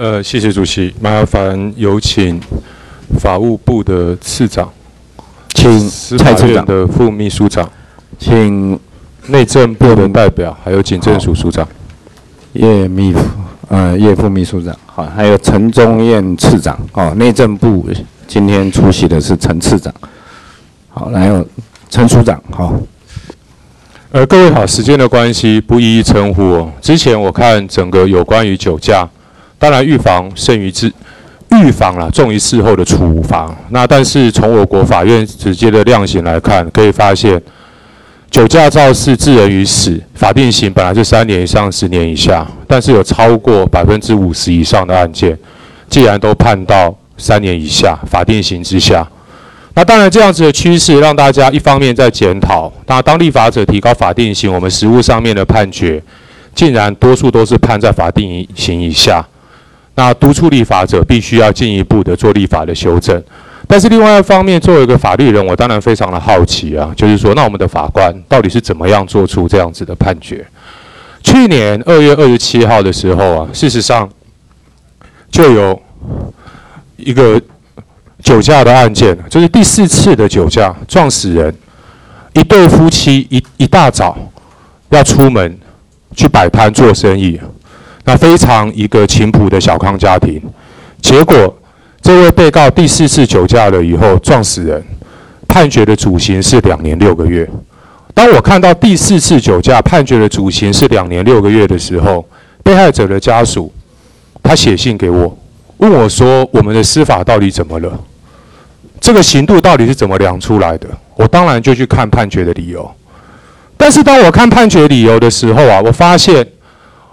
呃，谢谢主席，麻烦有请法务部的次长，请蔡次长的副秘书长，请内政部的代表，还有警政署署长，叶秘，呃，叶副秘书长，好，还有陈宗彦次长，哦，内政部今天出席的是陈次长，好，来有陈署长，好。呃，各位好，时间的关系不一一称呼哦。之前我看整个有关于酒驾。当然，预防胜于治，预防啦重于事后的处罚。那但是从我国法院直接的量刑来看，可以发现，酒驾肇事致人于死，法定刑本来是三年以上十年以下，但是有超过百分之五十以上的案件，既然都判到三年以下，法定刑之下。那当然这样子的趋势，让大家一方面在检讨，那当立法者提高法定刑，我们实务上面的判决，竟然多数都是判在法定刑以下。那督促立法者必须要进一步的做立法的修正，但是另外一方面，作为一个法律人，我当然非常的好奇啊，就是说，那我们的法官到底是怎么样做出这样子的判决？去年二月二十七号的时候啊，事实上就有一个酒驾的案件，就是第四次的酒驾撞死人，一对夫妻一一大早要出门去摆摊做生意。那非常一个勤朴的小康家庭，结果这位被告第四次酒驾了以后撞死人，判决的主刑是两年六个月。当我看到第四次酒驾判决的主刑是两年六个月的时候，被害者的家属他写信给我，问我说：“我们的司法到底怎么了？这个刑度到底是怎么量出来的？”我当然就去看判决的理由。但是当我看判决理由的时候啊，我发现。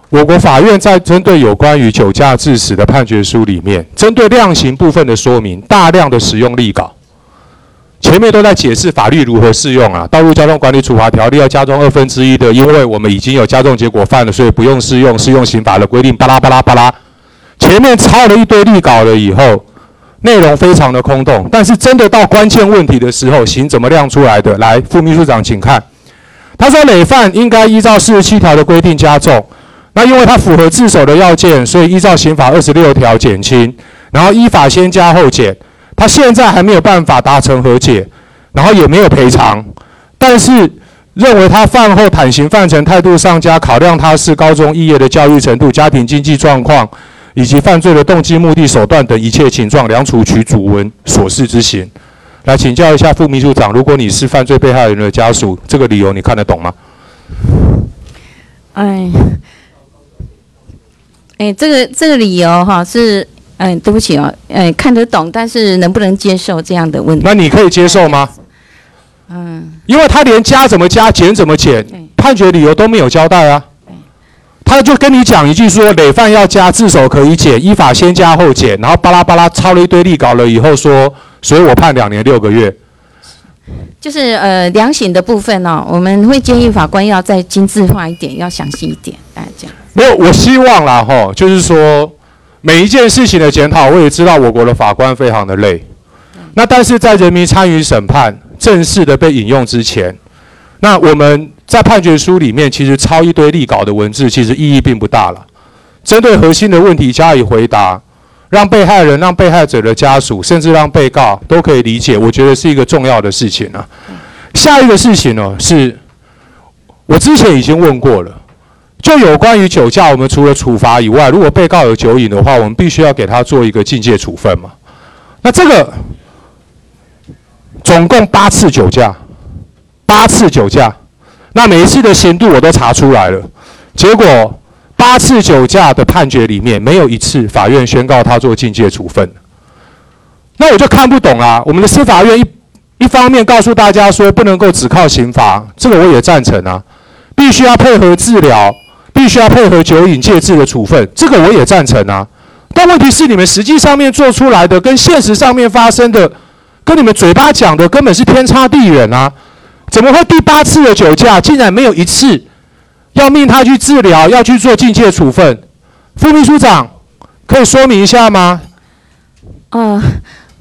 我国法院在针对有关于酒驾致死的判决书里面，针对量刑部分的说明，大量的使用例稿，前面都在解释法律如何适用啊，《道路交通管理处罚条例》要加重二分之一的，因为我们已经有加重结果犯了，所以不用适用适用刑法的规定，巴拉巴拉巴拉，前面抄了一堆例稿了以后，内容非常的空洞，但是真的到关键问题的时候，刑怎么量出来的？来，副秘书长请看，他说累犯应该依照四十七条的规定加重。那因为他符合自首的要件，所以依照刑法二十六条减轻，然后依法先加后减。他现在还没有办法达成和解，然后也没有赔偿，但是认为他犯后坦行犯陈态度上佳，考量他是高中肄业的教育程度、家庭经济状况以及犯罪的动机、目的、手段等一切情状，量处取主文所示之刑。来请教一下副秘书长，如果你是犯罪被害人的家属，这个理由你看得懂吗？哎。哎，这个这个理由哈是，哎，对不起哦，哎，看得懂，但是能不能接受这样的问题？那你可以接受吗？嗯，因为他连加怎么加，减怎么减，判决理由都没有交代啊。他就跟你讲一句说，累犯要加，自首可以减，依法先加后减，然后巴拉巴拉抄了一堆例稿了以后说，所以我判两年六个月。就是呃，量刑的部分呢、哦，我们会建议法官要再精致化一点，要详细一点，大家这样。没有，我希望啦，吼，就是说每一件事情的检讨，我也知道我国的法官非常的累。那但是在人民参与审判正式的被引用之前，那我们在判决书里面其实抄一堆立稿的文字，其实意义并不大了。针对核心的问题加以回答，让被害人、让被害者的家属，甚至让被告都可以理解，我觉得是一个重要的事情啊。下一个事情呢，是我之前已经问过了。就有关于酒驾，我们除了处罚以外，如果被告有酒瘾的话，我们必须要给他做一个禁戒处分嘛。那这个总共八次酒驾，八次酒驾，那每一次的刑度我都查出来了，结果八次酒驾的判决里面没有一次法院宣告他做禁戒处分。那我就看不懂啊。我们的司法院一一方面告诉大家说不能够只靠刑罚，这个我也赞成啊，必须要配合治疗。必须要配合酒瘾戒治的处分，这个我也赞成啊。但问题是，你们实际上面做出来的跟现实上面发生的，跟你们嘴巴讲的根本是天差地远啊！怎么会第八次的酒驾竟然没有一次要命他去治疗，要去做禁戒处分？副秘书长可以说明一下吗？呃，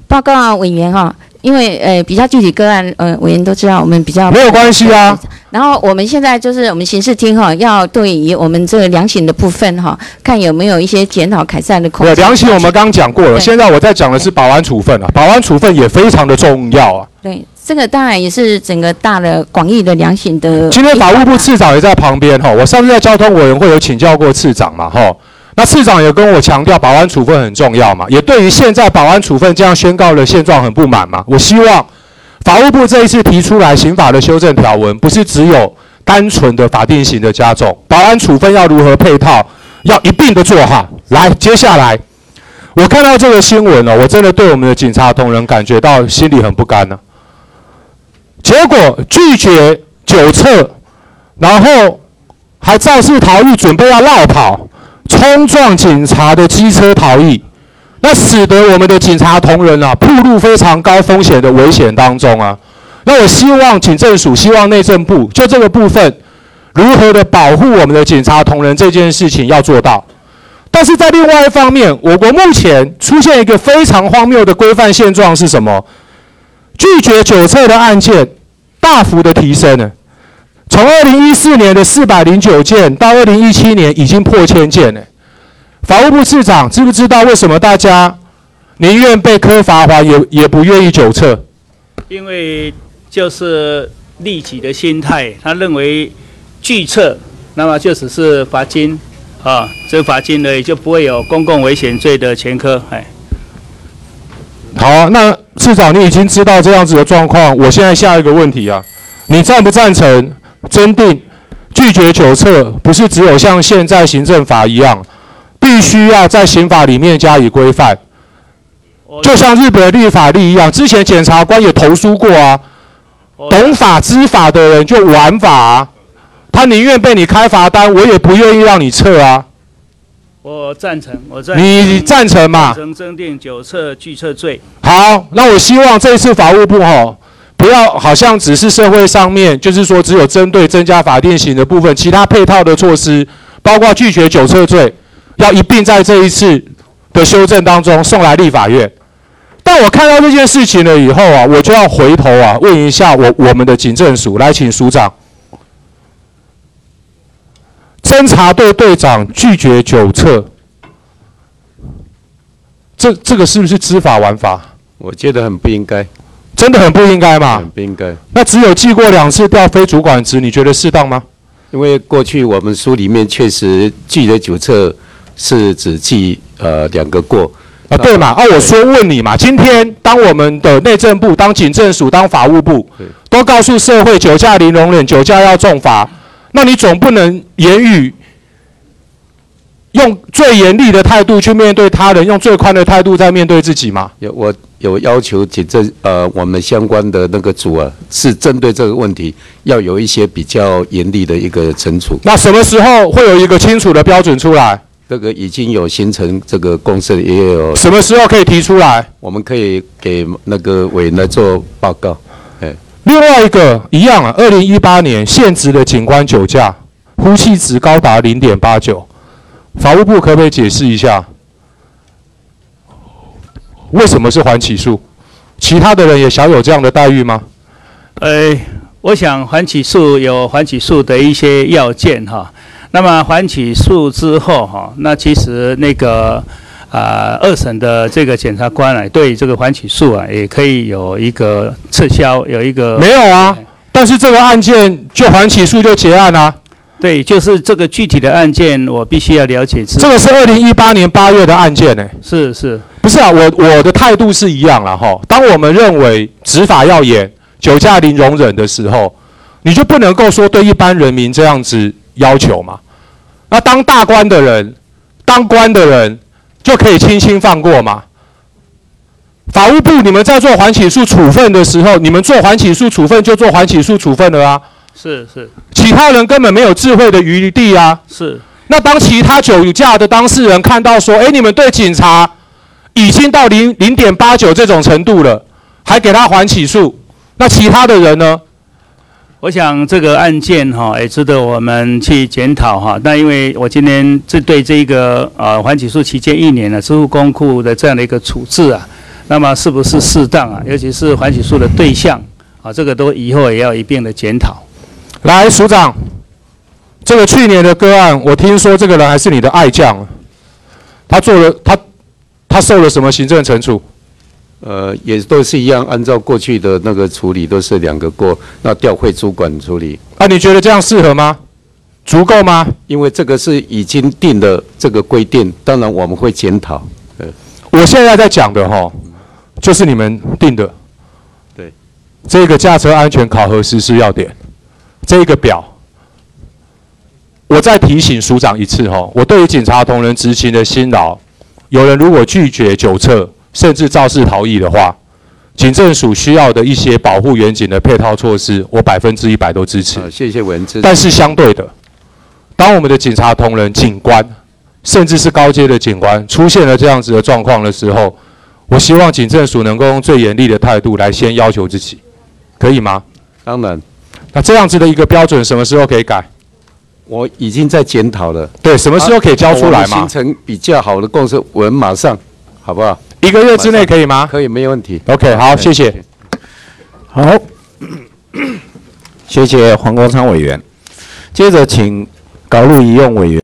报告啊，委员哈，因为呃比较具体个案，呃委员都知道，我们比较没有关系啊。然后我们现在就是我们刑事厅哈，要对于我们这个量刑的部分哈，看有没有一些检讨改善的空间。对，量刑我们刚刚讲过了，对现在我在讲的是保安处分啊，保安处分也非常的重要啊。对，这个当然也是整个大的广义的量刑的。今天法务部次长也在旁边哈，我上次在交通委员会有请教过次长嘛哈，那次长也跟我强调保安处分很重要嘛，也对于现在保安处分这样宣告的现状很不满嘛，我希望。法务部这一次提出来刑法的修正条文，不是只有单纯的法定刑的加重，保安处分要如何配套，要一并的做哈。来，接下来我看到这个新闻了，我真的对我们的警察同仁感觉到心里很不甘呢。结果拒绝酒测，然后还肇事逃逸，准备要绕跑，冲撞警察的机车逃逸。那使得我们的警察同仁啊，暴露非常高风险的危险当中啊。那我希望警政署、希望内政部就这个部分，如何的保护我们的警察同仁这件事情要做到。但是在另外一方面，我国目前出现一个非常荒谬的规范现状是什么？拒绝酒测的案件大幅的提升呢？从二零一四年的四百零九件到二零一七年已经破千件呢。法务部次长知不知道为什么大家宁愿被科罚锾，也也不愿意酒测？因为就是利己的心态，他认为拒测，那么就只是罚金啊，这罚金呢也就不会有公共危险罪的前科。哎，好啊，那次长你已经知道这样子的状况，我现在下一个问题啊，你赞不赞成增订拒绝酒测，不是只有像现在行政法一样？必须要在刑法里面加以规范，就像日本的立法例一样。之前检察官也投诉过啊，懂法知法的人就玩法啊，他宁愿被你开罚单，我也不愿意让你撤啊。我赞成，我赞成。你赞成嘛？成增订酒测拒测罪。好，那我希望这一次法务部吼，不要好像只是社会上面，就是说只有针对增加法定刑的部分，其他配套的措施，包括拒绝酒测罪。要一并在这一次的修正当中送来立法院。但我看到这件事情了以后啊，我就要回头啊问一下我我们的警政署，来请署长，侦查队队长拒绝酒测，这这个是不是知法玩法？我觉得很不应该，真的很不应该吗？很不应该。那只有记过两次调非主管职，你觉得适当吗？因为过去我们书里面确实拒绝酒测。是只记呃两个过啊，对嘛？啊，我说问你嘛，今天当我们的内政部、当警政署、当法务部，都告诉社会酒驾零容忍，酒驾要重罚，那你总不能言语用最严厉的态度去面对他人，用最宽的态度在面对自己嘛？有我有要求警政呃，我们相关的那个组啊，是针对这个问题要有一些比较严厉的一个惩处。那什么时候会有一个清楚的标准出来？这个已经有形成这个共识，也有什么时候可以提出来？我们可以给那个委员来做报告。哎，另外一个一样啊，二零一八年现职的警官酒驾，呼气值高达零点八九，法务部可不可以解释一下，为什么是缓起诉？其他的人也享有这样的待遇吗？呃，我想缓起诉有缓起诉的一些要件哈。那么缓起诉之后，哈，那其实那个啊、呃，二审的这个检察官啊，对这个缓起诉啊，也可以有一个撤销，有一个没有啊？但是这个案件就缓起诉就结案啊？对，就是这个具体的案件，我必须要了解。这个是二零一八年八月的案件呢、欸？是是，不是啊？我我的态度是一样了哈。当我们认为执法要严，酒驾零容忍的时候，你就不能够说对一般人民这样子。要求嘛，那当大官的人，当官的人就可以轻轻放过吗？法务部，你们在做缓起诉处分的时候，你们做缓起诉处分就做缓起诉处分了啊。是是，其他人根本没有智慧的余地啊。是。那当其他酒驾的当事人看到说，诶，你们对警察已经到零零点八九这种程度了，还给他缓起诉，那其他的人呢？我想这个案件哈也值得我们去检讨哈。那因为我今天这对这个呃缓起诉期间一年的支付公库的这样的一个处置啊，那么是不是适当啊？尤其是缓起诉的对象啊，这个都以后也要一并的检讨。来，署长，这个去年的个案，我听说这个人还是你的爱将，他做了他他受了什么行政惩处？呃，也都是一样，按照过去的那个处理，都是两个过，那调会主管处理。啊，你觉得这样适合吗？足够吗？因为这个是已经定的这个规定，当然我们会检讨。呃，我现在在讲的哈，就是你们定的。对，这个驾车安全考核实施要点，这个表，我再提醒署长一次哈，我对于警察同仁执勤的辛劳，有人如果拒绝酒测，甚至肇事逃逸的话，警政署需要的一些保护远景的配套措施，我百分之一百都支持。谢谢文志。但是相对的，当我们的警察同仁、警官，甚至是高阶的警官出现了这样子的状况的时候，我希望警政署能够用最严厉的态度来先要求自己，可以吗？当然。那这样子的一个标准，什么时候可以改？我已经在检讨了。对，什么时候可以交出来嘛？形成比较好的共识，我们马上，好不好？一个月之内可以吗？可以，没有问题。OK，好，谢谢。好，谢谢黄国昌委员。接着请高露仪用委员。